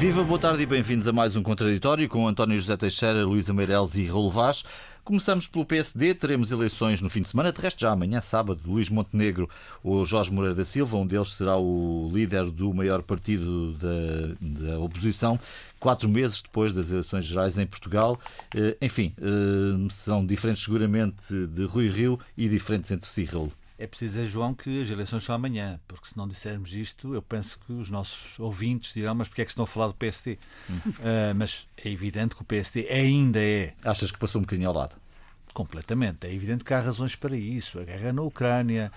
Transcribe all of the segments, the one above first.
Viva, boa tarde e bem-vindos a mais um Contraditório com António José Teixeira, Luísa Meireles e Raul Vaz. Começamos pelo PSD, teremos eleições no fim de semana, de resto já amanhã, sábado, Luís Montenegro ou Jorge Moreira da Silva, um deles será o líder do maior partido da, da oposição, quatro meses depois das eleições gerais em Portugal. Eh, enfim, eh, serão diferentes seguramente de Rui Rio e diferentes entre si, Raul. É preciso dizer, João, que as eleições são amanhã, porque se não dissermos isto, eu penso que os nossos ouvintes dirão, mas porque é que estão a falar do PSD? Hum. Uh, mas é evidente que o PSD ainda é. Achas que passou um bocadinho ao lado? Completamente. É evidente que há razões para isso. A guerra na Ucrânia,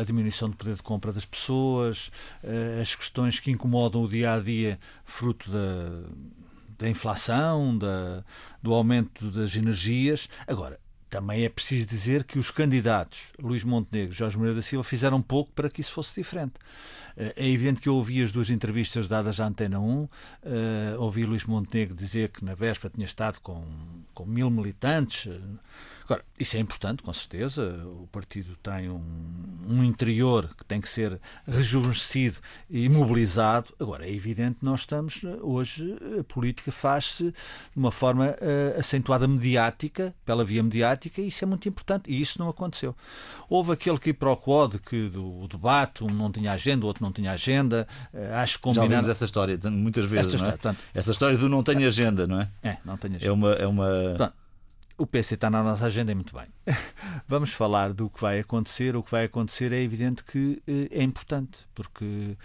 a diminuição do poder de compra das pessoas, as questões que incomodam o dia a dia, fruto da, da inflação, da, do aumento das energias. Agora, também é preciso dizer que os candidatos Luís Montenegro e Jorge Moreira da Silva fizeram pouco para que isso fosse diferente. Eh, é evidente que eu ouvi as duas entrevistas dadas à Antena 1, uh, eh, ouvi Luís Montenegro dizer que na véspera tinha estado com, com mil militantes. Uh, Agora, isso é importante, com certeza. O partido tem um, um interior que tem que ser rejuvenescido e mobilizado. Agora, é evidente que nós estamos, hoje, a política faz-se de uma forma uh, acentuada mediática, pela via mediática, e isso é muito importante. E isso não aconteceu. Houve aquele que para o quod que do, o debate, um não tinha agenda, o outro não tinha agenda. Uh, acho que combinando... Já ouvimos essa história muitas vezes, essa, não é? História, portanto... essa história do não tem agenda, não é? É, não tem agenda. É uma... É uma... Portanto, o PC está na nossa agenda e muito bem. Vamos falar do que vai acontecer. O que vai acontecer é evidente que eh, é importante, porque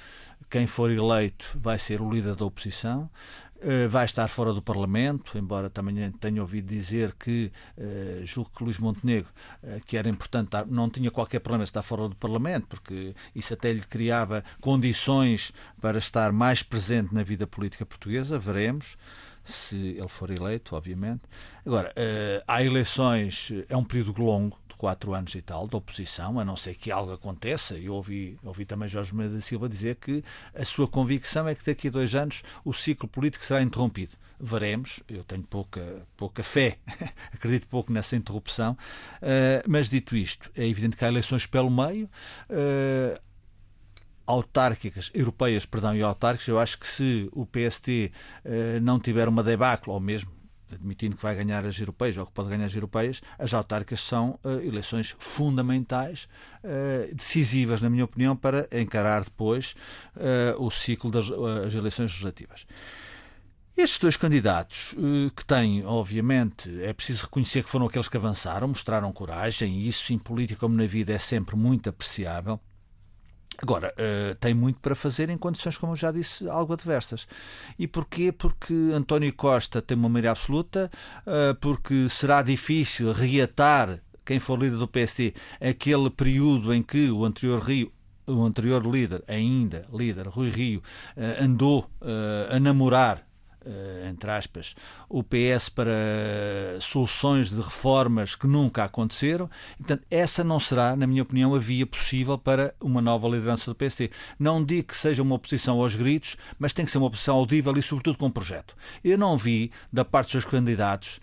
quem for eleito vai ser o líder da oposição, eh, vai estar fora do Parlamento, embora também tenha ouvido dizer que, eh, julgo que Luís Montenegro, que era importante, não tinha qualquer problema estar fora do Parlamento, porque isso até lhe criava condições para estar mais presente na vida política portuguesa, veremos se ele for eleito, obviamente. Agora, há eleições, é um período longo, quatro anos e tal, de oposição, a não ser que algo aconteça. Eu ouvi, ouvi também Jorge Mendes da Silva dizer que a sua convicção é que daqui a dois anos o ciclo político será interrompido veremos. Eu tenho pouca, pouca fé, acredito pouco nessa interrupção. Uh, mas dito isto, é evidente que há eleições pelo meio. Uh, autárquicas, europeias, perdão, e autárquicas, eu acho que se o PST eh, não tiver uma debacle, ou mesmo admitindo que vai ganhar as europeias ou que pode ganhar as europeias, as autárquicas são uh, eleições fundamentais, uh, decisivas, na minha opinião, para encarar depois uh, o ciclo das as eleições legislativas. Estes dois candidatos, que têm, obviamente, é preciso reconhecer que foram aqueles que avançaram, mostraram coragem, e isso em política como na vida é sempre muito apreciável. Agora, uh, tem muito para fazer em condições, como eu já disse, algo adversas. E porquê? Porque António Costa tem uma maioria absoluta, uh, porque será difícil reatar quem for líder do PSD aquele período em que o anterior Rio o anterior líder, ainda líder, Rui Rio, uh, andou a namorar entre aspas, o PS para soluções de reformas que nunca aconteceram. Portanto, essa não será, na minha opinião, a via possível para uma nova liderança do PSD. Não digo que seja uma oposição aos gritos, mas tem que ser uma oposição audível e, sobretudo, com um projeto. Eu não vi, da parte dos seus candidatos,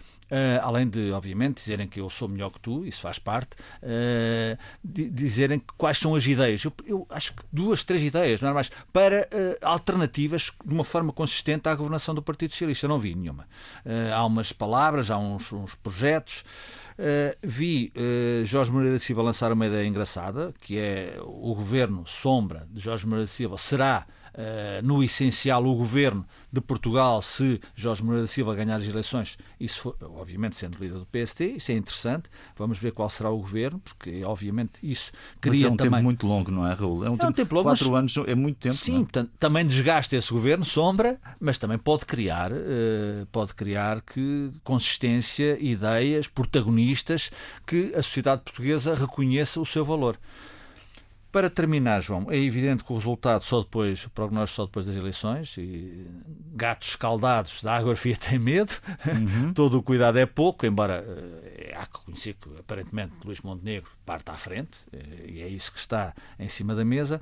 além de, obviamente, dizerem que eu sou melhor que tu, isso faz parte, uh, dizerem quais são as ideias. Eu, eu, acho que duas, três ideias, não é mais, para uh, alternativas de uma forma consistente à governação do Partido Socialista. Não vi nenhuma. há umas palavras, há uns, uns projetos. vi Jorge Moreira da Silva lançar uma ideia engraçada, que é o governo sombra de Jorge Moreira da Silva será Uh, no essencial, o governo de Portugal, se Jorge Moreira da Silva ganhar as eleições, isso for, obviamente sendo líder do PST, isso é interessante. Vamos ver qual será o governo, porque obviamente isso cria mas é um também... tempo muito longo, não é, Raul? É um, é tempo, um tempo longo. Quatro anos é muito tempo. Sim, é? portanto, também desgasta esse governo, sombra, mas também pode criar, uh, pode criar que consistência, ideias, protagonistas que a sociedade portuguesa reconheça o seu valor. Para terminar, João, é evidente que o resultado só depois, o prognóstico só depois das eleições, e gatos escaldados da água fria tem medo, uhum. todo o cuidado é pouco, embora uh, há que reconhecer que aparentemente Luís Montenegro parte à frente, uh, e é isso que está em cima da mesa.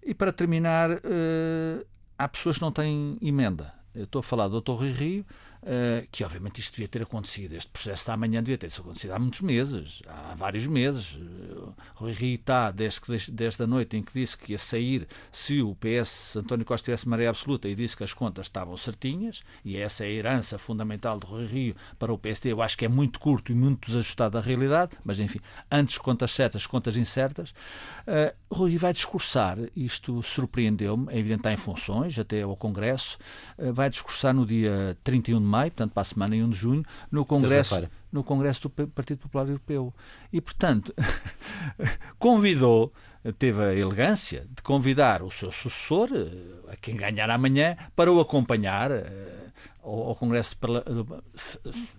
E para terminar, uh, há pessoas que não têm emenda. Eu estou a falar do Dr. Rui Rio, Uh, que obviamente isto devia ter acontecido. Este processo de amanhã devia ter acontecido há muitos meses, há vários meses. Uh, Rui Rio está, desde, desde a noite em que disse que ia sair se o PS, António Costa tivesse maré absoluta e disse que as contas estavam certinhas, e essa é a herança fundamental de Rui Rio para o PSD, eu acho que é muito curto e muito desajustado à realidade, mas enfim, antes contas certas, contas incertas, uh, Rui vai discursar, isto surpreendeu-me, é evidente está em funções, até ao Congresso, uh, vai discursar no dia 31 de maio, portanto para a semana em 1 de junho, no Congresso no Congresso do Partido Popular Europeu. E, portanto, convidou, teve a elegância de convidar o seu sucessor, eh, a quem ganhar amanhã, para o acompanhar eh, ao, Congresso,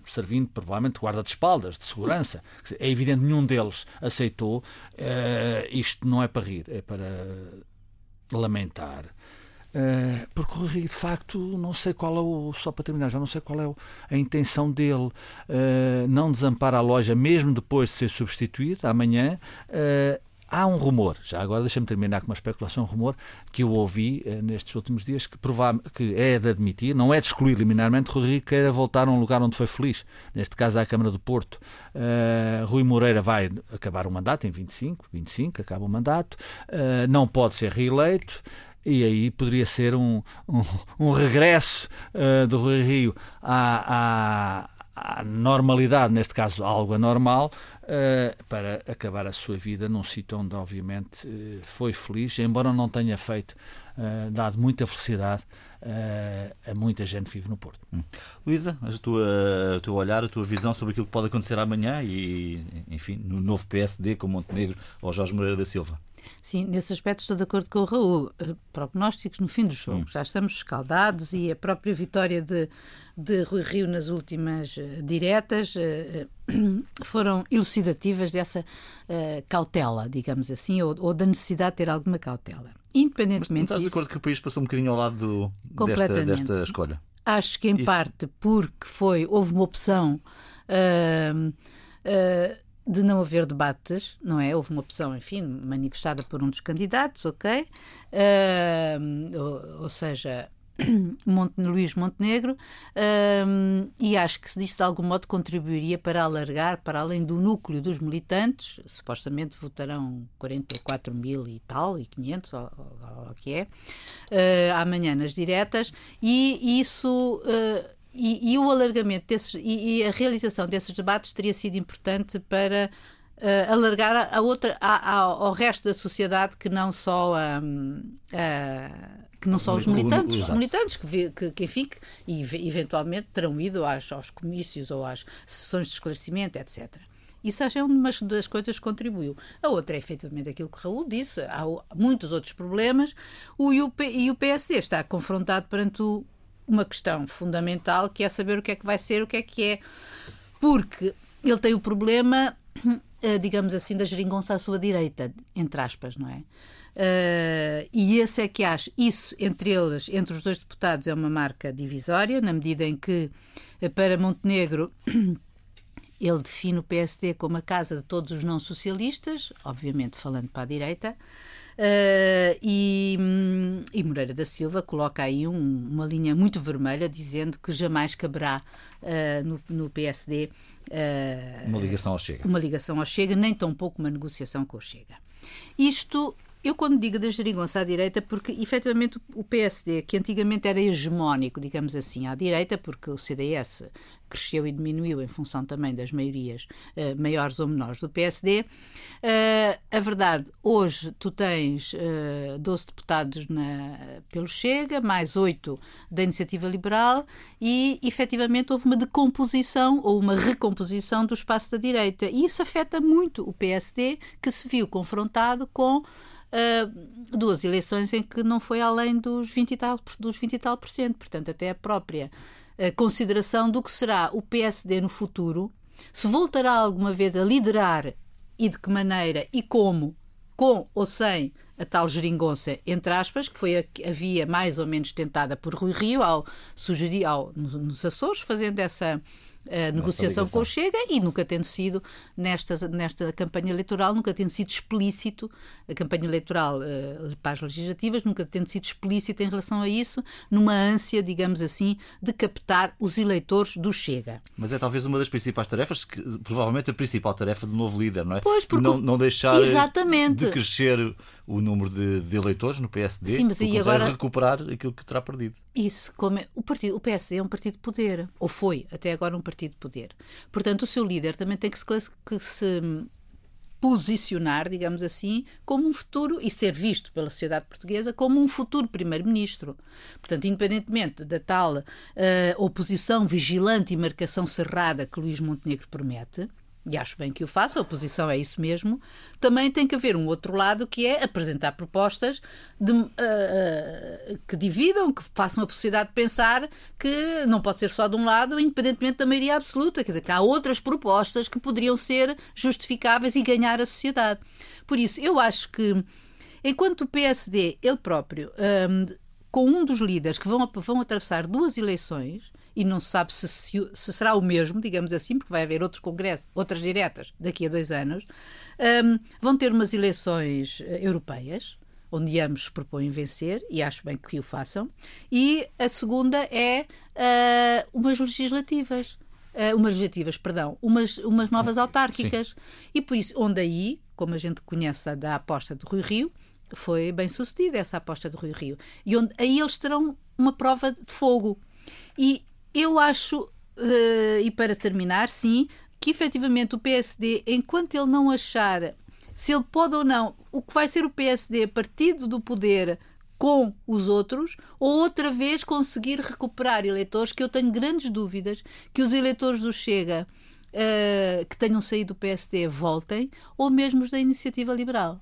servindo provavelmente de guarda de espaldas, de segurança. É evidente nenhum deles aceitou. Uh, isto não é para rir, é para lamentar. Uh, porque o Rio, de facto, não sei qual é o. Só para terminar, já não sei qual é o, a intenção dele. Uh, não desampara a loja mesmo depois de ser substituído, amanhã. Uh, há um rumor, já agora deixa-me terminar com uma especulação, um rumor que eu ouvi nestes últimos dias, que, que é de admitir, não é de excluir liminarmente, Rui queira voltar a um lugar onde foi feliz, neste caso à Câmara do Porto. Rui Moreira vai acabar o mandato em 25, 25, acaba o mandato, não pode ser reeleito e aí poderia ser um, um, um regresso uh, do Rui Rio à, à, à, normalidade, neste caso algo anormal, uh, para acabar a sua vida num sítio onde, obviamente, uh, foi feliz, embora não tenha feito, dado muita felicidade a muita gente que vive no Porto. Hum. Luísa, o teu olhar, a tua visão sobre aquilo que pode acontecer amanhã e, enfim, no novo PSD com Montenegro ou Jorge Moreira da Silva? Sim, nesse aspecto estou de acordo com o Raul. Eh, prognósticos no fim do jogo. Hum. Já estamos escaldados e a própria vitória de, de Rui Rio nas últimas uh, diretas uh, foram elucidativas dessa cautela, digamos assim, ou, ou, da necessidade de ter alguma cautela. Independentemente Mas estás disso, de acordo que o país passou um bocadinho ao lado do, desta, desta escolha? Acho que em Isso. parte porque foi, houve uma opção uh, uh, de não haver debates, não é? Houve uma opção, enfim, manifestada por um dos candidatos, ok? Uh, ou, ou, seja, Monte, Luís Montenegro, uh, e acho que se disse de algum modo contribuiria para alargar para além do núcleo dos militantes, supostamente votarão 44 mil e tal, e 500, ou, o que é, uh, amanhã nas diretas, e isso uh, e, e, o alargamento desses, e, e, a realização desses debates teria sido importante para uh, alargar a outra, a, a, ao resto da sociedade que não só um, uh, que não só os militantes, os militantes que, que, que enfim, que, e eventualmente terão ido às, aos comícios ou às sessões de esclarecimento, etc. Isso acho é uma das coisas que contribuiu. A outra é efetivamente aquilo que Raul disse. Há muitos outros problemas o, e, o, e o PSD está confrontado perante o, uma questão fundamental que é saber o que é que vai ser, o que é que é. Porque ele tem o problema, eh, digamos assim, da geringonça à sua direita, entre aspas, não é? Uh, e esse é que acho, isso entre eles, entre os dois deputados, é uma marca divisória, na medida em que, eh, para Montenegro, ele define o PSD como a casa de todos os não socialistas, obviamente falando para a direita, Uh, e, hum, e, Moreira da Silva coloca aí um, uma linha muito vermelha dizendo que jamais caberá uh, no, no, PSD uh, ah, uma ligação ao Chega. Uma ligação ao Chega, nem tão pouco uma negociação com o Chega. Isto eu, quando digo da geringonça à direita, porque efetivamente o PSD, que antigamente era hegemónico, digamos assim, à direita, porque o CDS cresceu e diminuiu em função também das maiorias uh, maiores ou menores do PSD. Uh, eh, a verdade, hoje tu tens uh, eh, 12 deputados na, pelo Chega, mais 8 da Iniciativa Liberal e efetivamente houve uma decomposição ou uma recomposição do espaço da direita. E isso afeta muito o PSD, que se viu confrontado com uh, duas eleições em que não foi além dos 20 e tal, dos 20 e tal por cento. Portanto, até a própria uh, consideração do que será o PSD no futuro, se voltará alguma vez a liderar e de que maneira e como, com ou sem a tal geringonça, entre aspas, que foi a, a via mais ou menos tentada por Rui Rio ao sugerir ao, nos, Açores, fazendo essa a negociação com o Chega e nunca tendo sido, nesta, nesta campanha eleitoral, nunca tendo sido explícito, a campanha eleitoral uh, para as legislativas, nunca tendo sido explícito em relação a isso, numa ânsia, digamos assim, de captar os eleitores do Chega. Mas é talvez uma das principais tarefas, que, provavelmente a principal tarefa do novo líder, não é? Pois, porque não, não deixar exatamente. de crescer o número de, de eleitores no PSD, Sim, mas aí agora recuperar aquilo que terá perdido. Isso, como é, o, partido, o PSD é um partido de poder, ou foi até agora um partido de poder. Portanto, o seu líder também tem que se, que se posicionar, digamos assim, como um futuro e ser visto pela sociedade portuguesa como um futuro primeiro-ministro. Portanto, independentemente da tal uh, oposição vigilante e marcação cerrada que Luís Montenegro promete, e acho bem que o faça, a oposição é isso mesmo, também tem que haver um outro lado que é apresentar propostas de, uh, uh, que dividam, que façam a possibilidade de pensar que não pode ser só de um lado, independentemente da maioria absoluta, quer dizer, que há outras propostas que poderiam ser justificáveis e ganhar a sociedade. Por isso, eu acho que, enquanto o PSD, ele próprio, um, com um dos líderes que vão, vão atravessar duas eleições, e não se sabe se, se, se, será o mesmo, digamos assim, porque vai haver outros congressos, outras diretas daqui a dois anos, um, vão ter umas eleições eh, europeias, onde ambos se propõem vencer, e acho bem que o façam, e a segunda é uh, umas legislativas. Uh, umas legislativas, perdão, umas, umas novas autárquicas. Sim. E por isso, onde aí, como a gente conhece da aposta do Rui Rio, foi bem sucedida essa aposta do Rui Rio. E onde aí eles terão uma prova de fogo. E eu acho, uh, e para terminar, sim, que efetivamente o PSD, enquanto ele não achar se ele pode ou não, o que vai ser o PSD, partido do poder com os outros, ou outra vez conseguir recuperar eleitores, que eu tenho grandes dúvidas que os eleitores do Chega uh, que tenham saído do PSD voltem, ou mesmo os da Iniciativa Liberal.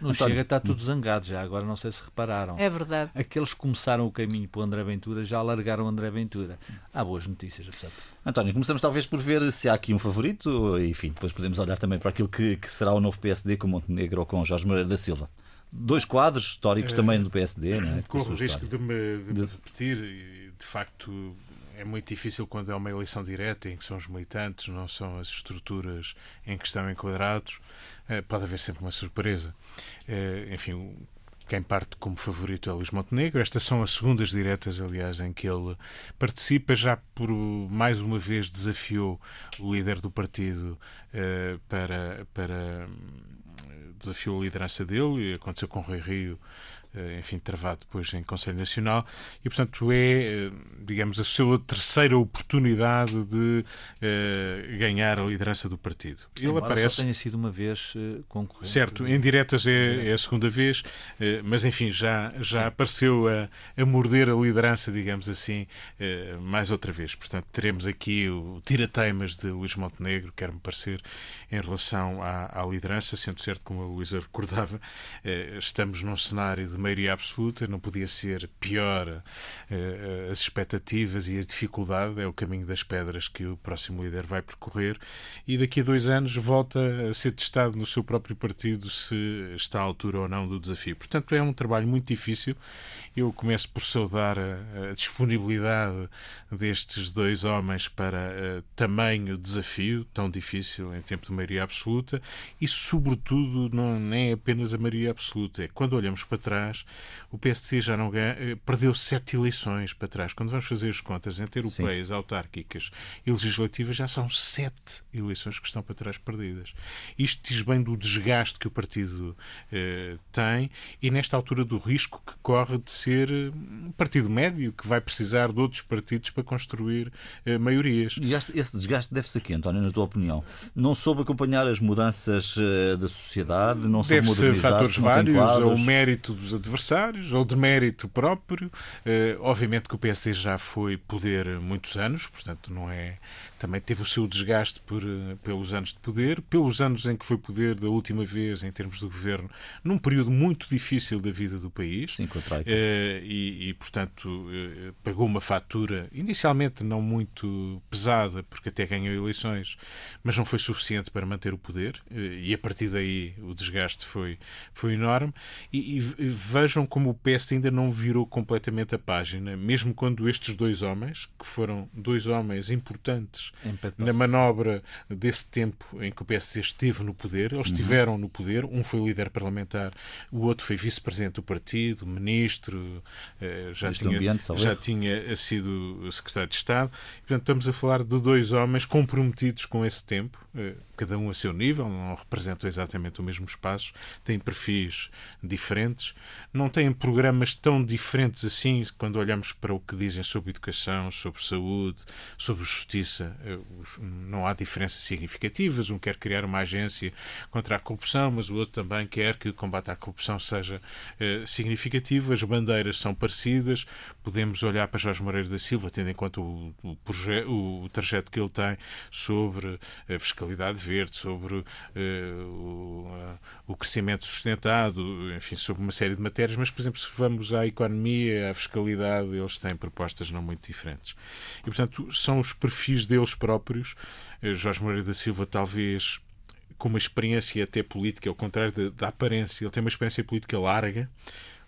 Não Chega, está tudo zangado já, agora não sei se repararam. É verdade. Aqueles que começaram o caminho para o André Ventura já largaram o André Ventura. Há boas notícias, apesar António, começamos talvez por ver se há aqui um favorito, enfim, depois podemos olhar também para aquilo que, que será o novo PSD com Montenegro ou com Jorge Moreira da Silva. Dois quadros históricos é, também do PSD, não é? Corro o risco de me, de me repetir, de facto, é muito difícil quando é uma eleição direta em que são os militantes, não são as estruturas em que estão enquadrados. Eh, pode haver sempre uma surpresa. Eh, enfim, quem parte como favorito é Luís Montenegro. Estas são as segundas diretas, aliás, em que ele participa. Já por mais uma vez desafiou o líder do partido uh, para, para desafiou a liderança dele. Aconteceu com Rui Rio eh, enfim, travado depois em Conselho Nacional, e portanto é, eh, digamos, a sua terceira oportunidade de uh, ganhar a liderança do partido. Ele Embora aparece. Só tenha sido uma vez uh, concorrente. Certo, em diretas é, é a segunda vez, uh, mas enfim, já, já apareceu a, a morder a liderança, digamos assim, mais outra vez. Portanto, teremos aqui o tira-teimas de Luís Montenegro, quer-me parecer, em relação à, à liderança, sendo certo, como a Luísa recordava, estamos num cenário de maioria absoluta, não podia ser pior uh, as expectativas e a dificuldade, é o caminho das pedras que o próximo líder vai percorrer e daqui a dois anos volta a ser testado no seu próprio partido se está à altura ou não do desafio. Portanto, é um trabalho muito difícil. Eu começo por saudar a, a disponibilidade destes dois homens para uh, tamanho desafio, tão difícil em tempo de maioria absoluta, e sobretudo não, nem é apenas a maioria absoluta, é quando olhamos para trás trás, o PSD já não ganha, eh, perdeu sete eleições para trás. Quando vamos fazer as contas entre europeias, Sim. autárquicas e legislativas, já são sete eleições que estão para trás perdidas. Isto diz bem do desgaste que o partido eh, tem e nesta altura do risco que corre de ser eh, um partido médio que vai precisar de outros partidos para construir eh, maiorias. E esse desgaste deve-se aqui, António, na tua opinião? Não soube acompanhar as mudanças eh, da sociedade? Não soube Deve-se fatores vários, o mérito dos adversários ou de mérito próprio. Uh, obviamente que o PSD já foi poder muitos anos, portanto não é também teve o seu desgaste por, eh, pelos anos de poder, pelos anos em que foi poder da última vez em termos de governo, num período muito difícil da vida do país. Sim, uh, e, e, portanto, uh, pagou uma fatura inicialmente não muito pesada, porque até ganhou eleições, mas não foi suficiente para manter o poder, uh, e a partir daí o desgaste foi, foi enorme. E, e, vejam como o PS ainda não virou completamente a página, mesmo quando estes dois homens, que foram dois homens importantes empates na manobra desse tempo em que o PSD esteve no poder. Eles uhum. estiveram no poder. Um foi líder parlamentar, o outro foi vice-presidente do partido, ministro, eh, já, tinha, ambiente, já tinha sido secretário de Estado. portanto, estamos a falar de dois homens comprometidos com esse tempo eh, cada um a seu nível, não representam exatamente o mesmo espaço, têm perfis diferentes, não têm programas tão diferentes assim quando olhamos para o que dizem sobre educação, sobre saúde, sobre justiça. Eh, não há diferenças significativas. Um quer criar uma agência contra a corrupção, mas o outro também quer que o combate à corrupção seja eh, significativo. As bandeiras são parecidas. Podemos olhar para Jorge Moreira da Silva, tendo em conta o, o, o trajeto que ele tem sobre a fiscalidade verde, sobre o, uh, o, crescimento sustentado, enfim, sobre uma série de matérias, mas, por exemplo, se vamos à economia, à fiscalidade, eles têm propostas não muito diferentes. E, portanto, são os perfis deles próprios. Uh, Jorge Moreira da Silva, talvez com uma experiência até política, ao contrário da, da aparência, ele tem uma experiência política larga,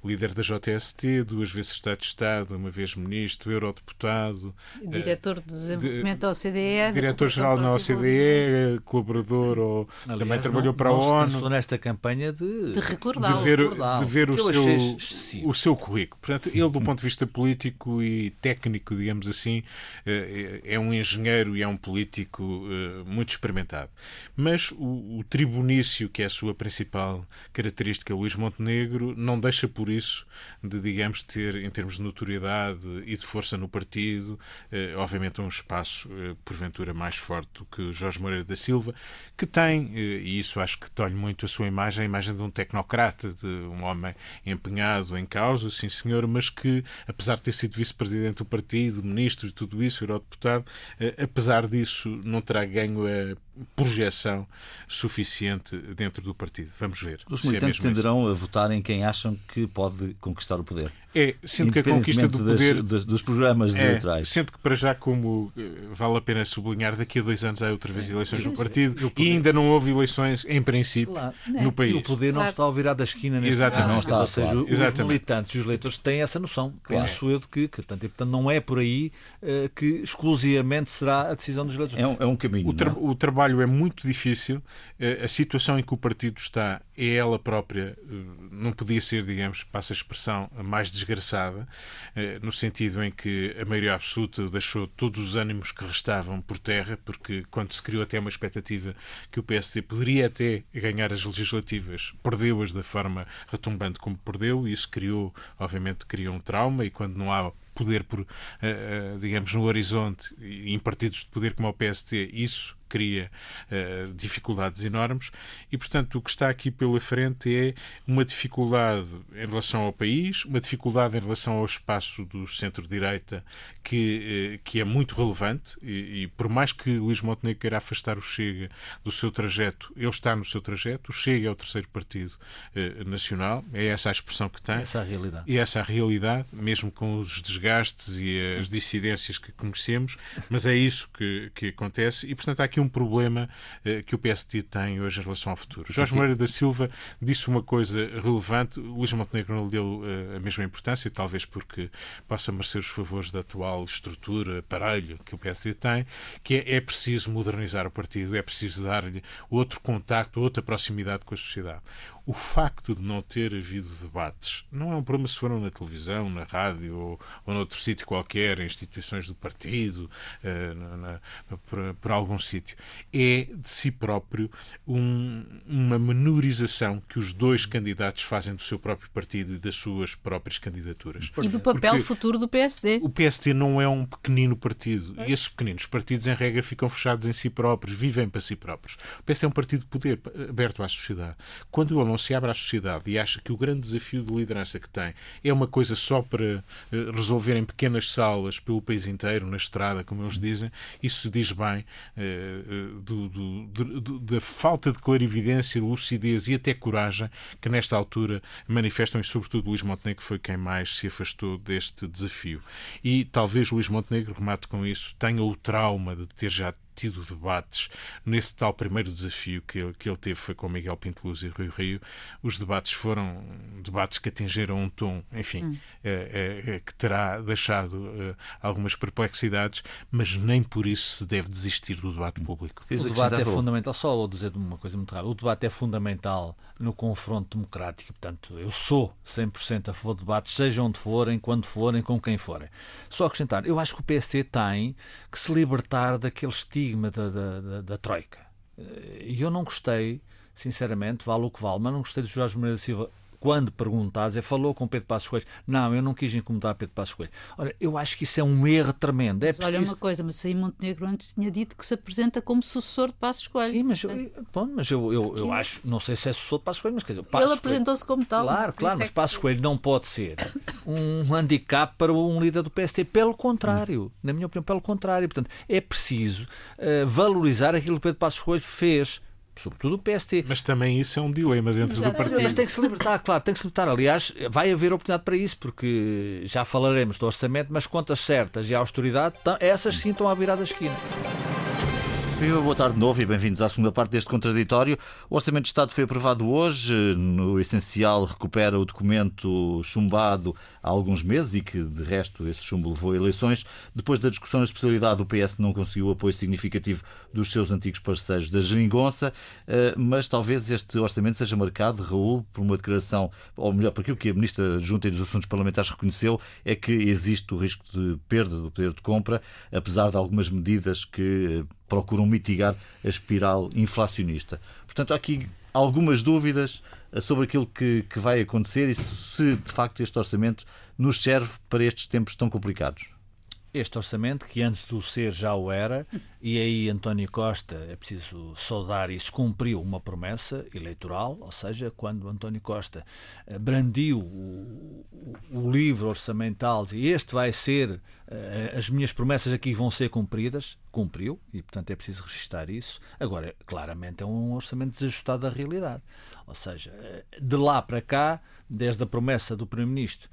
líder da JST, duas vezes Estado de Estado, uma vez ministro, eurodeputado. Diretor de desenvolvimento da OCDE. Diretor-geral na OCDE, colaborador, ou Aliás, também trabalhou para a ONU. nesta campanha de, de recordar de ver, de ver o, seu, o seu currículo. Portanto, ele, do ponto de vista político e técnico, digamos assim, eh, é um engenheiro e é um político eh, muito experimentado. Mas o, o tribunício, que é a sua principal característica, Luís Montenegro, não deixa por por isso de, digamos, ter, em termos de notoriedade e de força no partido, eh, obviamente um espaço, eh, porventura, mais forte do que Jorge Moreira da Silva, que tem, eh, e isso acho que tolhe muito a sua imagem, a imagem de um tecnocrata, de um homem empenhado em causa, sim senhor, mas que, apesar de ter sido vice-presidente do partido, ministro e tudo isso, eurodeputado, eh, apesar disso, não terá ganho a projeção suficiente dentro do partido. Vamos ver. Os é militantes é tenderão a votar em quem acham que pode conquistar o poder. É, sendo que a conquista do poder. Das, dos programas é, eleitorais. Sendo que, para já, como eh, vale a pena sublinhar, daqui a dois anos há outra vez é, eleições no partido e ainda não houve eleições, em princípio, claro, no país. E o poder não claro. está ao virar da esquina neste Exatamente. Não está, ou seja, claro. os Exatamente. militantes e os leitores têm essa noção. Penso eu de que, que portanto, e, portanto, não é por aí uh, que exclusivamente será a decisão dos eleitores. É um, é um caminho. O, tra o, trabalho é muito difícil. Uh, a situação em que o partido está é ela própria, uh, não podia ser, digamos, passa a expressão, mais desgraçada. Eh, no sentido em que a maioria absoluta deixou todos os ânimos que restavam por terra, porque quando se criou até uma expectativa que o PSD poderia até ganhar as legislativas, perdeu-as da forma retumbante como perdeu, e isso criou, obviamente, criou um trauma, e quando não há poder por, eh, eh, digamos, no horizonte, em partidos de poder como o PST, isso cria uh, dificuldades enormes. E, portanto, o que está aqui pela frente é uma dificuldade em relação ao país, uma dificuldade em relação ao espaço do centro-direita que, uh, que é muito relevante. E, e, por mais que Luís Montenegro queira afastar o Chega do seu trajeto, ele está no seu trajeto, o Chega é o terceiro partido uh, nacional, é essa a expressão que tem. Essa é a realidade. E essa é a realidade, mesmo com os desgastes e as dissidências que conhecemos, mas é isso que, que acontece. E, portanto, há aqui aqui um problema uh, que o PSD tem hoje em relação ao futuro. Jorge Moreira da Silva disse uma coisa relevante, Luís Montenegro não lhe deu uh, a mesma importância, talvez porque possa merecer os favores da atual estrutura, aparelho que o PSD tem, que é, é preciso modernizar o partido, é preciso dar-lhe outro contacto, outra proximidade com a sociedade o facto de não ter havido debates não é um problema se foram na televisão, na rádio ou, ou noutro sítio qualquer, em instituições do partido, uh, na, na, por, por, algum sítio. É de si próprio um, uma menorização que os dois candidatos fazem do seu próprio partido e das suas próprias candidaturas. E do papel Porque futuro do PSD. O PSD não é um pequenino partido. É. E esses pequeninos partidos, em regra, ficam fechados em si próprios, vivem para si próprios. O PSD é um partido de poder aberto à sociedade. Quando ele não se abre à sociedade e acha que o grande desafio de liderança que tem é uma coisa só para uh, resolver em pequenas salas pelo país inteiro, na estrada, como eles dizem, isso diz bem uh, do, do, do, da falta de clarividência, lucidez e até coragem que nesta altura manifestam, e sobretudo Luís Montenegro foi quem mais se afastou deste desafio. E talvez Luís Montenegro, remate com isso, tenha o trauma de ter já tido debates nesse tal primeiro desafio que ele, que ele teve foi com Miguel Pinto Luz e Rui Rio. Os debates foram debates que atingiram um tom, enfim, hum. é, é, que terá deixado é, algumas perplexidades, mas nem por isso se deve desistir do debate público. O debate é fundamental, só vou dizer uma coisa muito rápida, o debate é fundamental no confronto democrático, portanto, eu sou 100% a favor de debates, seja onde forem, quando forem, com quem forem. Só acrescentar, eu acho que o PST tem que se libertar daquele estigma da, da, da, da Troika. E eu não gostei, sinceramente, vale o que vale, mas não gostei de Jorge Moreira Silva quando perguntas, é falou com Pedro Passos Coelho. Não, eu não quis incomodar Pedro Passos Coelho. Ora, eu acho que isso é um erro tremendo. É mas preciso... Olha uma coisa, mas aí Montenegro antes tinha dito que se apresenta como sucessor de Passos Coelho. Sim, mas, eu, bom, mas eu, eu, eu acho, não sei se é sucessor de Passos Coelho, mas quer dizer, Passos Ele apresentou-se como tal. Claro, claro, mas é Passos Coelho não pode ser um handicap para um líder do PST. Pelo contrário, na minha opinião, pelo contrário. Portanto, é preciso uh, valorizar aquilo que Pedro Passos Coelho fez sobretudo o PST. Mas também isso é um dilema dentro Exatamente. do partido. Mas tem que se libertar, claro, tem que se libertar. Aliás, vai haver oportunidade para isso, porque já falaremos do orçamento, mas contas certas e a austeridade, essas sim estão à virada da esquina. Viva, boa tarde de novo e bem-vindos à segunda parte deste contraditório. O Orçamento de Estado foi aprovado hoje. No essencial, recupera o documento chumbado há alguns meses e que, de resto, esse chumbo levou a eleições. Depois da discussão na especialidade, o PS não conseguiu apoio significativo dos seus antigos parceiros da Geringonça, eh, mas talvez este orçamento seja marcado, Raul, por uma declaração, ou melhor, por aquilo que a Ministra Junta dos Assuntos Parlamentares reconheceu, é que existe o risco de perda do poder de compra, apesar de algumas medidas que eh, procuram mitigar a espiral inflacionista. Portanto, há aqui algumas dúvidas eh, sobre aquilo que, que vai acontecer e se de facto este orçamento nos serve para estes tempos tão complicados este orçamento, que antes do ser já o era, e aí António Costa, é preciso saudar isso, cumpriu uma promessa eleitoral, ou seja, quando António Costa eh, brandiu o, o livro orçamental e este vai ser, eh, as minhas promessas aqui vão ser cumpridas, cumpriu, e portanto é preciso registrar isso. Agora, claramente é um orçamento desajustado da realidade. Ou seja, eh, de lá para cá, desde a promessa do Primeiro-Ministro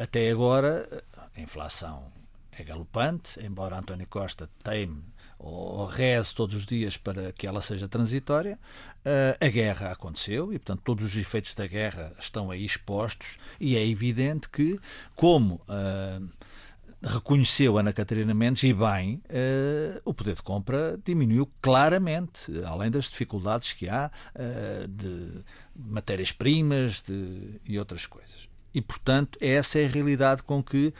até agora, a inflação é galopante, embora António Costa teime ou reze todos os dias para que ela seja transitória. Uh, a guerra aconteceu e, portanto, todos os efeitos da guerra estão aí expostos e é evidente que, como uh, reconheceu Ana Catarina Mendes, e bem, uh, o poder de compra diminuiu claramente, além das dificuldades que há de matérias-primas e outras coisas. E, portanto, essa é a realidade com que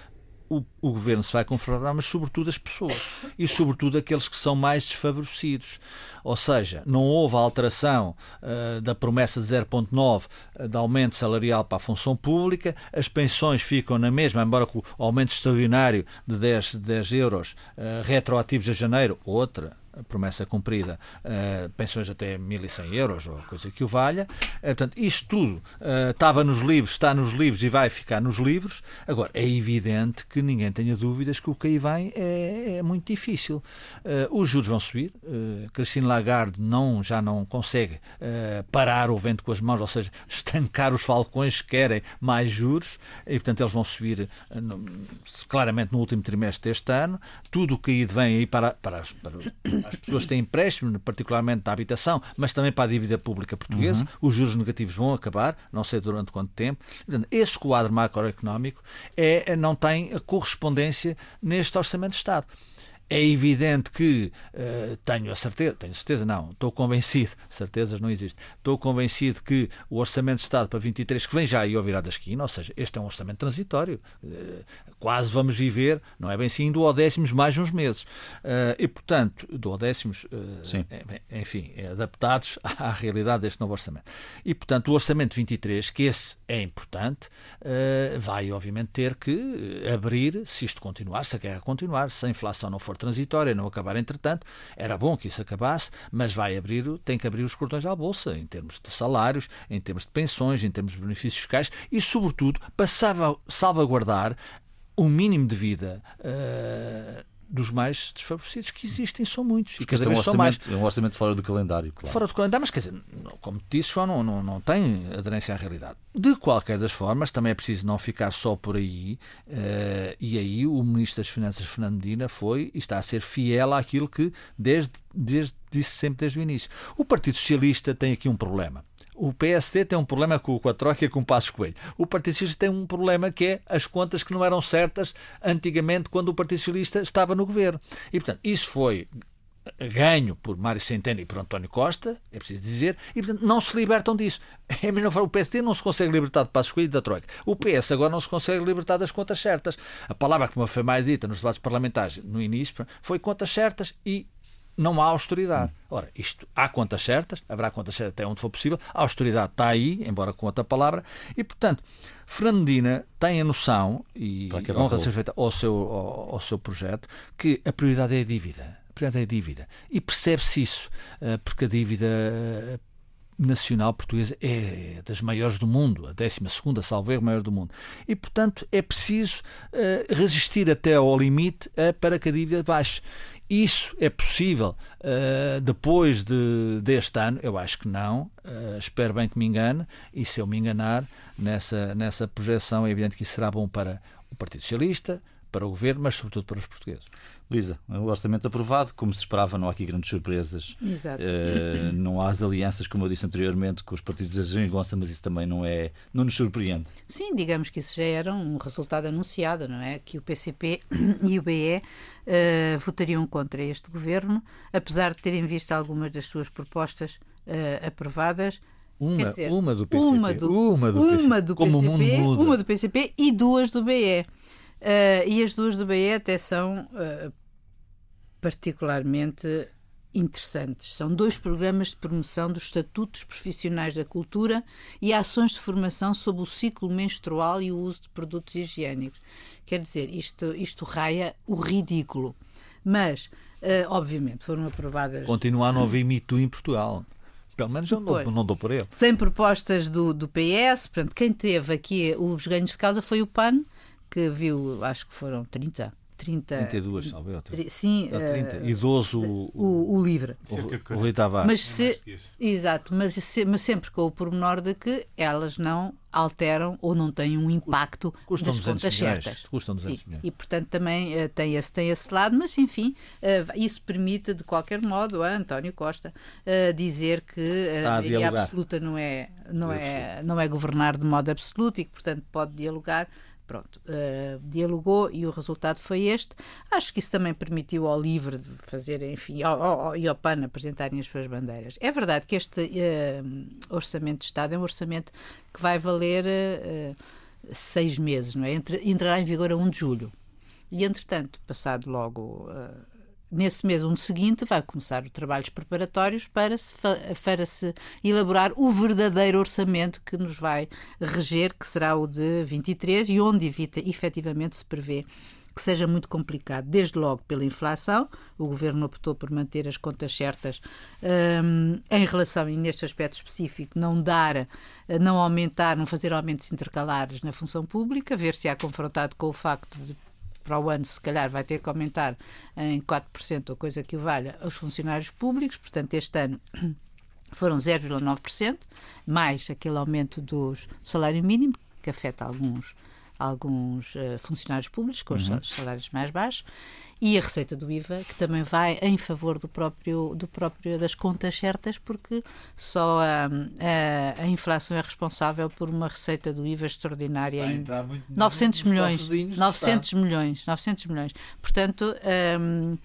o, o, governo se vai confrontar, mas sobretudo as pessoas. E sobretudo aqueles que são mais desfavorecidos. Ou seja, não houve alteração uh, da promessa de 0,9 uh, de aumento salarial para a função pública, as pensões ficam na mesma, embora com o aumento extraordinário de 10, 10 euros uh, retroativos a janeiro, outra promessa cumprida, uh, pensões até 1.100 euros ou coisa que o valha. Uh, portanto, isto tudo uh, estava nos livros, está nos livros e vai ficar nos livros. Agora, é evidente que ninguém tenha dúvidas que o que aí vem é, é muito difícil. os juros vão subir. Christine Lagarde não, já não consegue parar o vento com as mãos, ou seja, estancar os falcões que querem mais juros e, portanto, eles vão subir claramente no último trimestre deste ano. Tudo o que aí vem aí para, para, para as pessoas têm empréstimo, particularmente da habitação, mas também para a dívida pública portuguesa. Uhum. Os juros negativos vão acabar, não sei durante quanto tempo. Esse quadro macroeconómico é, não tem correspondência neste Orçamento de Estado. É evidente que uh, tenho a certeza, tenho certeza, não, estou convencido, certezas não existem, estou convencido que o Orçamento de Estado para 23, que vem já aí ao virar da esquina, ou seja, este é um orçamento transitório, uh, quase vamos viver, não é bem assim, do décimos mais uns meses. Uh, e, portanto, do décimos, enfim, adaptados à realidade deste novo orçamento. E, portanto, o Orçamento 23, que esse é importante, vai, obviamente, ter que abrir, se isto continuar, se a guerra continuar, se a inflação não for transitória, não acabar entretanto, era bom que isso acabasse, mas vai abrir, tem que abrir os cordões à bolsa em termos de salários, em termos de pensões, em termos de benefícios fiscais e, sobretudo, para salvaguardar o mínimo de vida uh, dos mais desfavorecidos que existem, são muitos. E cada é um vez são mais. É um orçamento fora do calendário, claro. Fora do calendário, mas quer dizer, como te disse, João, não, não, não tem aderência à realidade. De qualquer das formas, também é preciso não ficar só por aí, uh, e aí o Ministro das Finanças, Fernando Medina, foi e está a ser fiel àquilo que desde, desde, disse sempre desde o início. O Partido Socialista tem aqui um problema. O PSD tem um problema com, a Troika e com o Passos Coelho. O Partido Socialista tem um problema que é as contas que não eram certas antigamente quando o Partido Socialista estava no governo. E, portanto, isso foi ganho por Mário Centeno e por António Costa, é preciso dizer, e portanto não se libertam disso. É forma, o PSD não se consegue libertar de Passos Coelho e da Troika. O PS agora não se consegue libertar das contas certas. A palavra que me foi mais dita nos debates parlamentares no início foi contas certas e não há austeridade. Ora, isto há contas certas, haverá contas certas até onde for possível, a austeridade está aí, embora com outra palavra, e portanto, Fernandina tem a noção, e honra ser feita ao seu, ao, ao, seu projeto, que a prioridade é a dívida. A prioridade é a dívida. E percebe-se isso, eh, porque a dívida eh, nacional portuguesa é das maiores do mundo, a 12 salvo erro, maior do mundo. E, portanto, é preciso uh, resistir até ao limite uh, para que a dívida baixe. Isso é possível uh, depois de, deste ano? Eu acho que não. Uh, espero bem que me engane. E se eu me enganar nessa, nessa projeção, é evidente que isso será bom para o Partido Socialista, para o Governo, mas sobretudo para os portugueses. Luísa, o orçamento aprovado, como se esperava, não há aqui grandes surpresas. Exato. Uh, não há as alianças, como eu disse anteriormente, com os partidos da geringonça, mas isso também não é, não nos surpreende. Sim, digamos que isso já era um resultado anunciado, não é? Que o PCP e o BE uh, eh, votariam contra este governo, apesar de terem visto algumas das suas propostas uh, aprovadas. Uma, dizer, uma do PCP, uma do, uma do uma do PCP, uma do PCP e duas do BE. Uh, e as duas do BE até são uh, particularmente interessantes. São dois programas de promoção dos estatutos profissionais da cultura e ações de formação sobre o ciclo menstrual e o uso de produtos higiênicos. Quer dizer, isto, isto raia o ridículo. Mas, uh, obviamente, foram aprovadas. Continua a não haver mito em Portugal. Pelo menos eu não, não dou por ele. Sem propostas do, do PS, portanto, quem teve aqui os ganhos de causa foi o PAN, que viu, acho que foram 30 30. 32, talvez. Sim. Uh, 30. Idoso o, o, o livre. O, o Rui Tavares. Mas se, exato, mas, se, mas sempre com o pormenor de que elas não alteram ou não têm um impacto Custam das contas milhões. certas. Custam 200 Sim. E, portanto, também uh, tem, esse, tem esse lado, mas, enfim, uh, isso permite, de qualquer modo, a António Costa uh, dizer que a maioria absoluta não é, não, é, não é governar de modo absoluto e que, portanto, pode dialogar Pronto, uh, dialogou e o resultado foi este. Acho que isso também permitiu ao LIVRE fazer, enfim, ao, ao, e ao PAN apresentarem as suas bandeiras. É verdade que este uh, Orçamento de Estado é um orçamento que vai valer uh, seis meses, não é? Entrará em vigor a 1 de julho. E, entretanto, passado logo nesse mês um seguinte vai começar os trabalhos preparatórios para se, para se elaborar o verdadeiro orçamento que nos vai reger, que será o de 23 e onde evita, efetivamente se prevê que seja muito complicado, desde logo pela inflação. O governo optou por manter as contas certas um, em relação, e neste aspecto específico, não dar, não aumentar, não fazer aumentos intercalares na função pública, ver se há confrontado com o facto de para o ano, se calhar, vai ter que aumentar em 4% ou coisa que o valha os funcionários públicos, portanto, este ano foram 0,9%, mais aquele aumento do salário mínimo, que afeta alguns, alguns uh, funcionários públicos com uhum. os salários mais baixos, e a receita do IVA, que também vai em favor do próprio, do próprio das contas certas, porque só a, a, a inflação é responsável por uma receita do IVA extraordinária em 900 milhões, 900 milhões, 900 milhões. Portanto, um,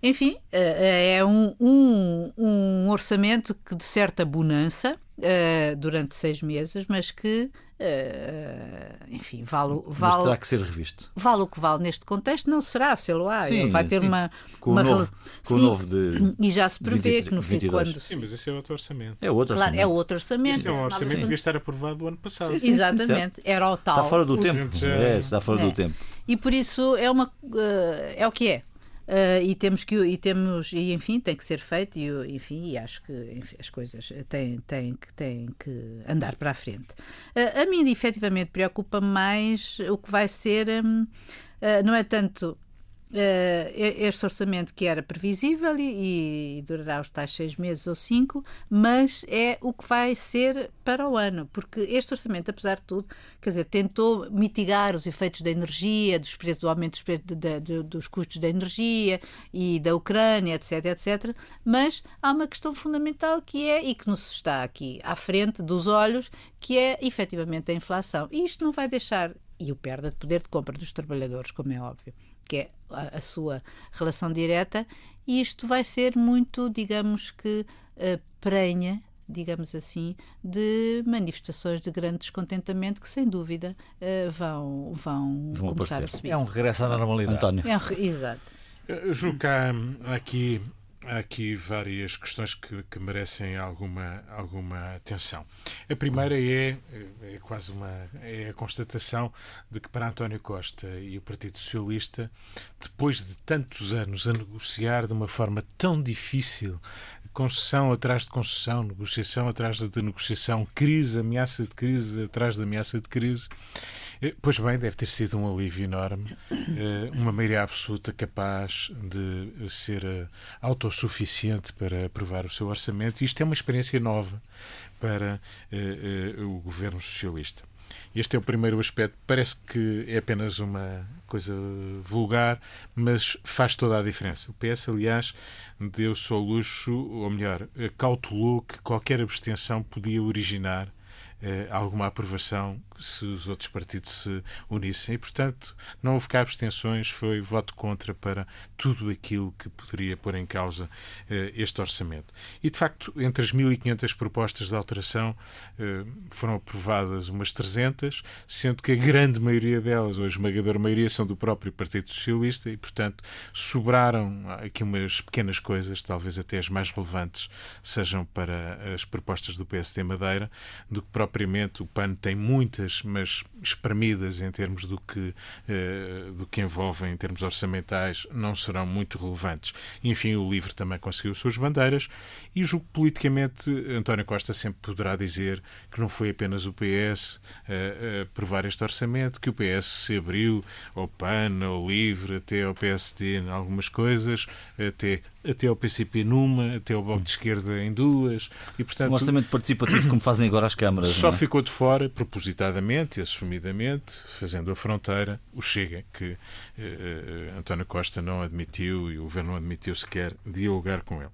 enfim, eh, é um, um, um, orçamento que de certa bonança uh, durante seis meses, mas que Uh, enfim, vale, vale. Mas terá que ser revisto. Vale o que vale neste contexto, não será, sei lá. Sim, vai ter sim. uma. Com, uma... o novo, com sim, o novo de. E já se prevê 23, que no fim, quando. Sim, mas esse é outro orçamento. É outro orçamento. Claro, é outro orçamento. Isto é um orçamento que devia estar aprovado do ano passado. Sim, Exatamente, era o tal. Está fora do o... tempo. Já... É, está fora é. do tempo. E por isso é, uma, uh, é o que é. Uh, e temos que e temos e enfim tem que ser feito e enfim e acho que enfim, as coisas têm, têm, têm que andar para a frente. Uh, a mim efetivamente preocupa mais o que vai ser um, uh, não é tanto este orçamento que era previsível e, e, durará os tais seis meses ou cinco, mas é o que vai ser para o ano, porque este orçamento, apesar de tudo, quer dizer, tentou mitigar os efeitos da energia, dos preços, do aumento dos, preços de, de, dos custos da energia e da Ucrânia, etc, etc. Mas há uma questão fundamental que é, e que nos está aqui à frente dos olhos, que é efetivamente a inflação. E isto não vai deixar, e o perda de poder de compra dos trabalhadores, como é óbvio, que é a, a sua relação direta, e isto vai ser muito, digamos que, uh, prenha digamos assim, de manifestações de grande descontentamento que, sem dúvida, uh, vão, vão, vão começar aparecer. a subir. É um regresso à normalidade. António. É um, exato. Eu julgo que há aqui há aqui várias questões que, que, merecem alguma, alguma atenção. A primeira é, é quase uma é a constatação de que para António Costa e o Partido Socialista, depois de tantos anos a negociar de uma forma tão difícil, concessão atrás de concessão, negociação atrás de negociação, crise, ameaça de crise atrás de ameaça de crise, Pois bem, deve ter sido um alívio enorme, eh, uma maioria absoluta capaz de ser eh, autossuficiente para aprovar o seu orçamento. Isto é uma experiência nova para o governo socialista. Este é o primeiro aspecto. Parece que é apenas uma coisa vulgar, mas faz toda a diferença. O PS, aliás, deu-se ao luxo, ou melhor, cautelou que qualquer abstenção podia originar eh, alguma aprovação se os outros partidos se unissem. E, portanto, não houve cá abstenções, foi voto contra para tudo aquilo que poderia pôr em causa eh, este orçamento. E, de facto, entre as 1.500 propostas de alteração eh, foram aprovadas umas 300, sendo que a grande maioria delas, ou a esmagadora maioria, são do próprio Partido Socialista e, portanto, sobraram aqui umas pequenas coisas, talvez até as mais relevantes sejam para as propostas do PSD Madeira, do que propriamente o PAN tem mas espremidas em termos do que, uh, do que envolvem em termos orçamentais, não serão muito relevantes. Enfim, o LIVRE também conseguiu suas bandeiras e julgo que politicamente António Costa sempre poderá dizer que não foi apenas o PS a aprovar este orçamento, que o PS se abriu ao PAN, ao LIVRE, até ao PSD em algumas coisas, até até ao PCP numa, até ao Bloco de Esquerda em duas. E, portanto, um orçamento participativo como fazem agora as câmaras. Só é? ficou de fora, propositadamente e assumidamente, fazendo a fronteira, o Chega, que eh, eh, António Costa não admitiu e o governo não admitiu sequer dialogar com ele.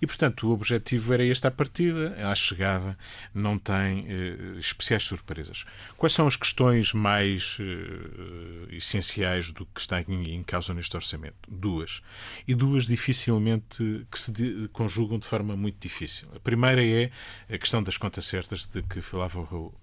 E, portanto, o objetivo era este à partida, à chegada, não tem eh, especiais surpresas. Quais são as questões mais eh, essenciais do que está em, em, causa neste orçamento? Duas. E duas dificilmente que se de, conjugam de forma muito difícil. A primeira é a questão das contas certas de que falava o Raul.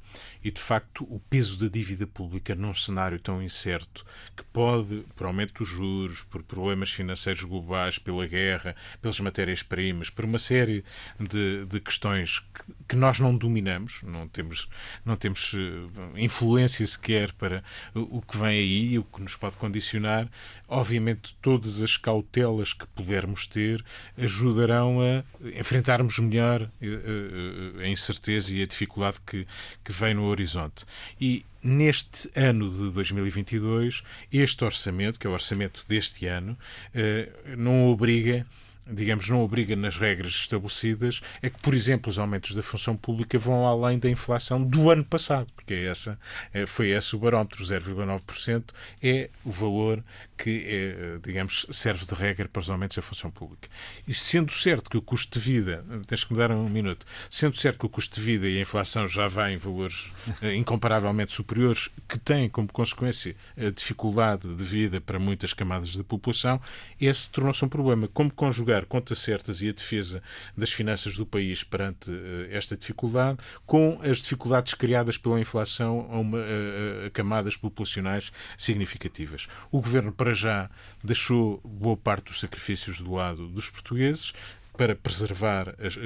E, de facto, o peso da dívida pública num cenário tão incerto, que pode, por aumento dos juros, por problemas financeiros globais, pela guerra, pelas matérias-primas, por uma série de, de questões que, que, nós não dominamos, não temos, não temos eh, influência sequer para o, que vem aí, o que nos pode condicionar, obviamente todas as cautelas que pudermos ter ajudarão a enfrentarmos melhor a, a, a incerteza e a dificuldade que, que vem no horizonte. E neste ano de 2022, este orçamento, que é o orçamento deste ano, eh, não obriga digamos, não obriga nas regras estabelecidas, é que, por exemplo, os aumentos da função pública vão além da inflação do ano passado, porque é essa, é, foi esse o barómetro, 0,9% é o valor que, é, digamos, serve de regra para os aumentos da função pública. E sendo certo que o custo de vida, tens que me dar um minuto, sendo certo que o custo de vida e a inflação já vai em valores eh, incomparavelmente superiores, que têm como consequência a dificuldade de vida para muitas camadas da população, esse tornou-se um problema. Como conjugar jogar contas certas e a defesa das finanças do país perante uh, esta dificuldade, com as dificuldades criadas pela inflação a, uma, a, a camadas populacionais significativas. O governo, para já, deixou boa parte dos sacrifícios do lado dos portugueses, para preservar as,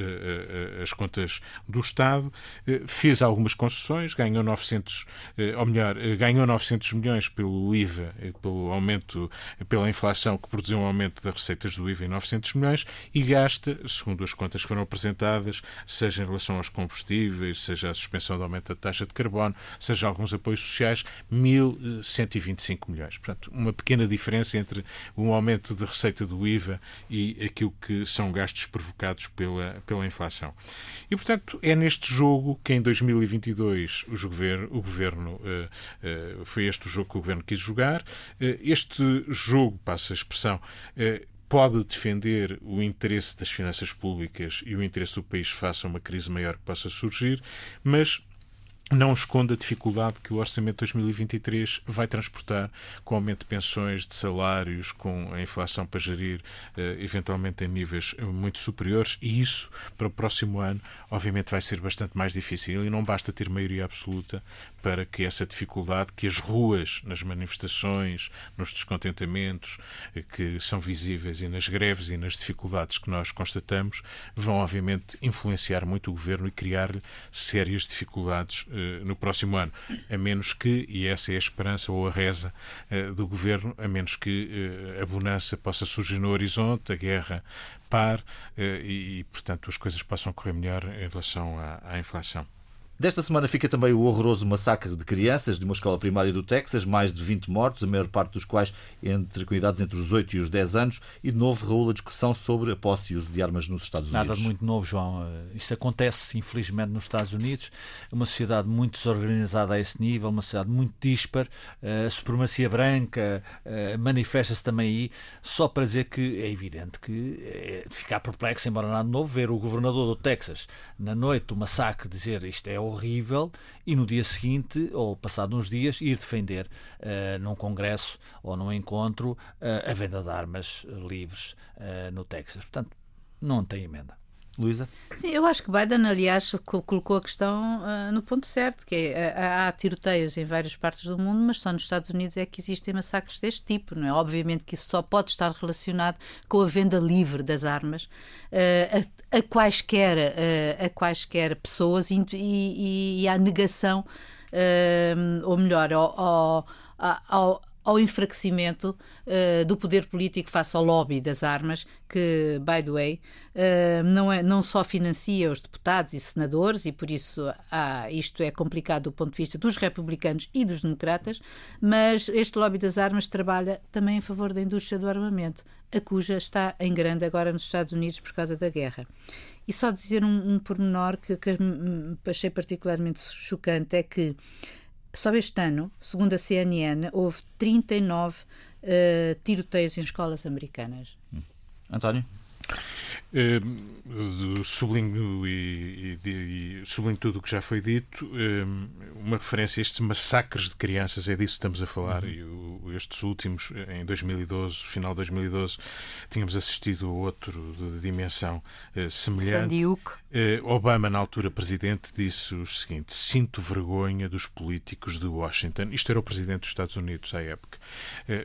as contas do Estado, fez algumas concessões, ganhou 900, ou melhor, ganhou 900 milhões pelo IVA, pelo aumento, pela inflação que produziu um aumento das receitas do IVA em 900 milhões e gasta, segundo as contas que foram apresentadas, seja em relação aos combustíveis, seja a suspensão do aumento da taxa de carbono, seja alguns apoios sociais, 1.125 milhões. Portanto, uma pequena diferença entre um aumento de receita do IVA e aquilo que são gastos provocados pela, pela inflação. E, portanto, é neste jogo que em 2022 o governo, o governo uh, uh, foi este o jogo que o governo quis jogar. Uh, este jogo, passa a expressão, pode defender o interesse das finanças públicas e o interesse do país face a uma crise maior que possa surgir, mas não esconde a dificuldade que o Orçamento de 2023 vai transportar com aumento de pensões, de salários, com a inflação para gerir, eh, eventualmente em níveis eh, muito superiores, e isso, para o próximo ano, obviamente vai ser bastante mais difícil. E não basta ter maioria absoluta para que essa dificuldade, que as ruas, nas manifestações, nos descontentamentos eh, que são visíveis e nas greves e nas dificuldades que nós constatamos, vão, obviamente, influenciar muito o governo e criar-lhe sérias dificuldades eh, no próximo ano, a menos que, e essa é a esperança ou a reza eh, do governo, a menos que eh, a bonança possa surgir no horizonte, a guerra par e, portanto, as coisas possam correr melhor em relação à, à inflação. Desta semana fica também o horroroso massacre de crianças de uma escola primária do Texas, mais de 20 mortos, a maior parte dos quais entre, com idades entre os 8 e os 10 anos, e de novo, Raul, a discussão sobre a posse e uso de armas nos Estados Unidos. Nada de muito novo, João. Isto acontece, infelizmente, nos Estados Unidos. É uma sociedade muito desorganizada a esse nível, uma sociedade muito dispar. A supremacia branca eh, manifesta-se também aí, só para dizer que é evidente que é ficar perplexo, embora nada novo, ver o governador do Texas, na noite do massacre, dizer isto é horrível e no dia seguinte, ou passado uns dias, ir defender uh, num congresso ou num encontro uh, a venda de armas livres uh, no Texas. Portanto, não tem emenda. Luísa? Sim, eu acho que Biden, aliás, colocou a questão uh, no ponto certo, que é, há, há tiroteios em várias partes do mundo, mas só nos Estados Unidos é que existem massacres deste tipo, não é? Obviamente que isso só pode estar relacionado com a venda livre das armas uh, a, a, quaisquer, uh, a quaisquer pessoas e, e, e à negação, ou melhor, ao, ao, ao ao enfraquecimento uh, do poder político face ao lobby das armas, que, by the way, uh, não, é, não só financia os deputados e senadores, e por isso ah, isto é complicado do ponto de vista dos republicanos e dos democratas, mas este lobby das armas trabalha também em favor da indústria do armamento, a cuja está em grande agora nos Estados Unidos por causa da guerra. E só dizer um, um pormenor que, que achei particularmente chocante é que só este ano, segundo a CNN, houve 39 uh, eh, tiroteios em escolas americanas. António? Uh, sublinho e, e, e, sublinho tudo o que já foi dito. Uh, uma referência a estes massacres de crianças, é disso que estamos a falar. Uhum. E o, estes últimos, em 2012, final de 2012, tínhamos assistido a outro de dimensão uh, semelhante. Obama, na altura presidente, disse o seguinte: Sinto vergonha dos políticos de Washington. Isto era o presidente dos Estados Unidos à época.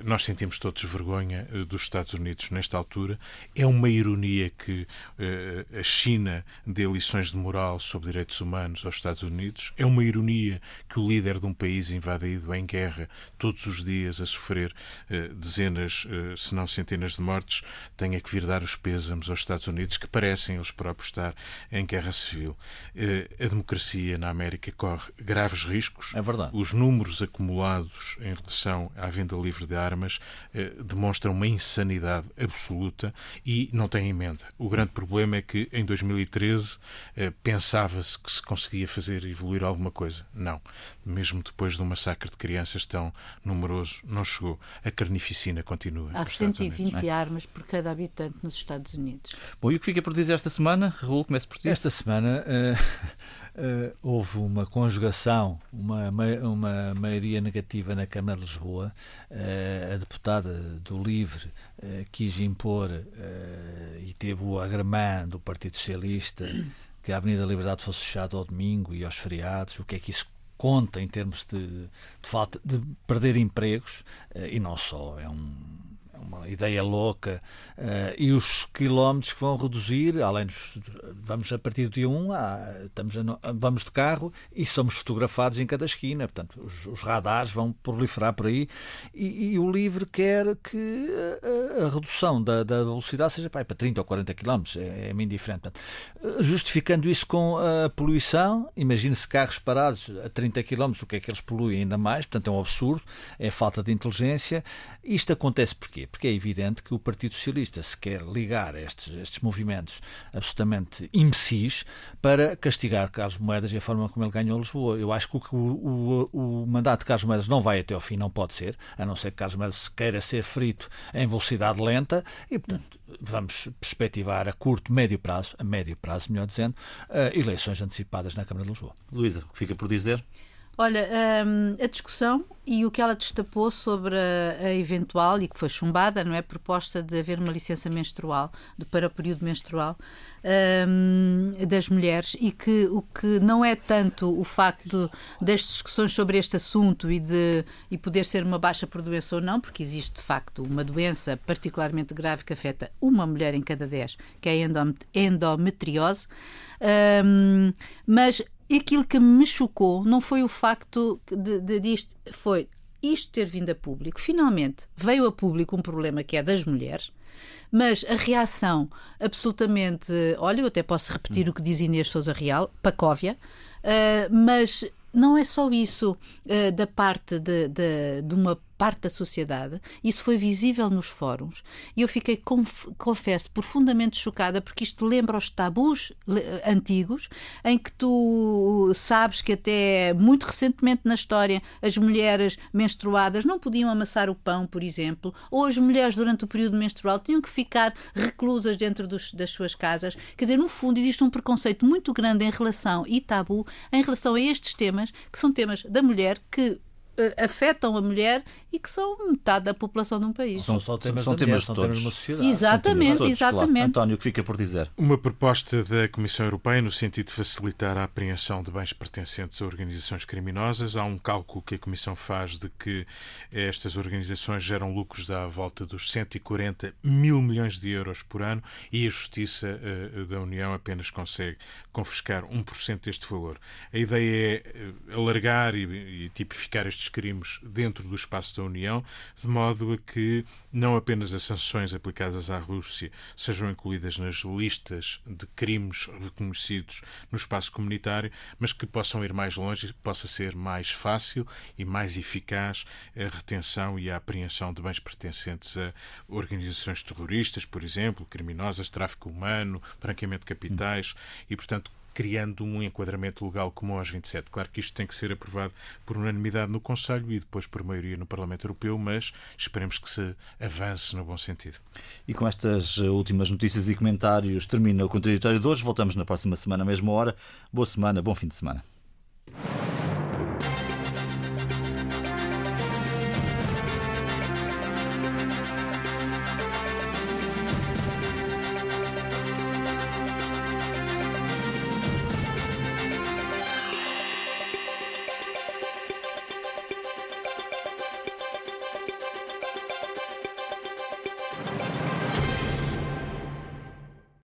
nós sentimos todos vergonha dos Estados Unidos nesta altura. É uma ironia que que uh, a China dê lições de moral sobre direitos humanos aos Estados Unidos. É uma ironia que o líder de um país invadido em guerra, todos os dias a sofrer uh, dezenas, uh, se não centenas de mortes, tenha que vir dar os pêsames aos Estados Unidos, que parecem eles próprios estar em guerra civil. a democracia na América corre graves riscos. É verdade. Os números acumulados em relação à venda livre de armas demonstram uma insanidade absoluta e não tem emenda. O grande problema é que em 2013 eh, pensava-se que se conseguia fazer evoluir alguma coisa. Não. Mesmo depois de um massacre de crianças tão numeroso, não chegou. A carnificina continua. Há 120 armas por cada habitante nos Estados Unidos. Bom, e o que fica por dizer esta semana? Raul, comece por ti. Esta semana. Uh... Uh, houve uma conjugação, uma, uma maioria negativa na Câmara de Lisboa. Uh, a deputada do Livre uh, quis impor e teve o agramã do Partido Socialista que a Avenida Liberdade fosse fechada ao domingo e aos feriados. O que é que isso conta em termos de, de falta de perder empregos? e não só, é um uma ideia louca, uh, e os quilómetros que vão reduzir, além dos. Vamos a partir do dia 1, ah, estamos a, vamos de carro e somos fotografados em cada esquina, portanto, os, os radares vão proliferar por aí, e, e o LIVRE quer que a, a redução da, da, velocidade seja pá, para 30 ou 40 km, é, é indiferente. Portanto, justificando isso com a poluição, imagine-se carros parados a 30 km, o que é que eles poluem ainda mais, portanto, é um absurdo, é falta de inteligência. Isto acontece porquê? Porque é evidente que o Partido Socialista se quer ligar estes, estes movimentos absolutamente imbecis para castigar Carlos Moedas e a forma como ele ganhou Lisboa. Eu acho que o, o, o, mandato de Carlos Moedas não vai até ao fim, não pode ser, a não ser que Carlos Moedas queira ser frito em velocidade lenta e, portanto, vamos perspectivar a curto, médio prazo, a médio prazo, melhor dizendo, uh, eleições antecipadas na Câmara de Lisboa. Luísa, o que fica por dizer? Olha, um, a discussão e o que ela destapou sobre a, a, eventual, e que foi chumbada, não é? Proposta de haver uma licença menstrual de, para o período menstrual um, das mulheres e que o que não é tanto o facto das discussões sobre este assunto e de e poder ser uma baixa por doença ou não, porque existe de facto uma doença particularmente grave que afeta uma mulher em cada dez, que é a endometriose. Um, mas aquilo que me chocou não foi o facto de, de, disto, foi isto ter vindo a público. Finalmente veio a público um problema que é das mulheres, mas a reação absolutamente. Olha, eu até posso repetir o que diz Inês Souza Real, Pacóvia, uh, mas não é só isso uh, da parte de, de, de uma parte da sociedade. Isso foi visível nos fóruns e eu fiquei, confesso, profundamente chocada porque isto lembra os tabus antigos em que tu sabes que até muito recentemente na história as mulheres menstruadas não podiam amassar o pão, por exemplo, ou as mulheres durante o período menstrual tinham que ficar reclusas dentro dos, das suas casas. Quer dizer, no fundo existe um preconceito muito grande em relação e tabu em relação a estes temas que são temas da mulher que afetam a mulher e que são metade da população de um país. São só temas, são temas, mulher, são temas de uma sociedade. Exatamente, todos, exatamente. Claro. António, o que fica por dizer? Uma proposta da Comissão Europeia no sentido de facilitar a apreensão de bens pertencentes a organizações criminosas. Há um cálculo que a Comissão faz de que estas organizações geram lucros à volta dos 140 mil milhões de euros por ano e a Justiça uh, da União apenas consegue confiscar 1% deste valor. A ideia é eh, alargar e, e tipificar crimes dentro do espaço da União, de modo a que não apenas as sanções aplicadas à Rússia sejam incluídas nas listas de crimes reconhecidos no espaço comunitário, mas que possam ir mais longe e possa ser mais fácil e mais eficaz a retenção e a apreensão de bens pertencentes a organizações terroristas, por exemplo, criminosas, tráfico humano, branqueamento de capitais e, portanto, criando um enquadramento legal comum aos 27. Claro que isto tem que ser aprovado por unanimidade no Conselho e depois por maioria no Parlamento Europeu, mas esperemos que se avance no bom sentido. E com estas últimas notícias e comentários termina o contraditório de hoje. Voltamos na próxima semana, à mesma hora. Boa semana, bom fim de semana.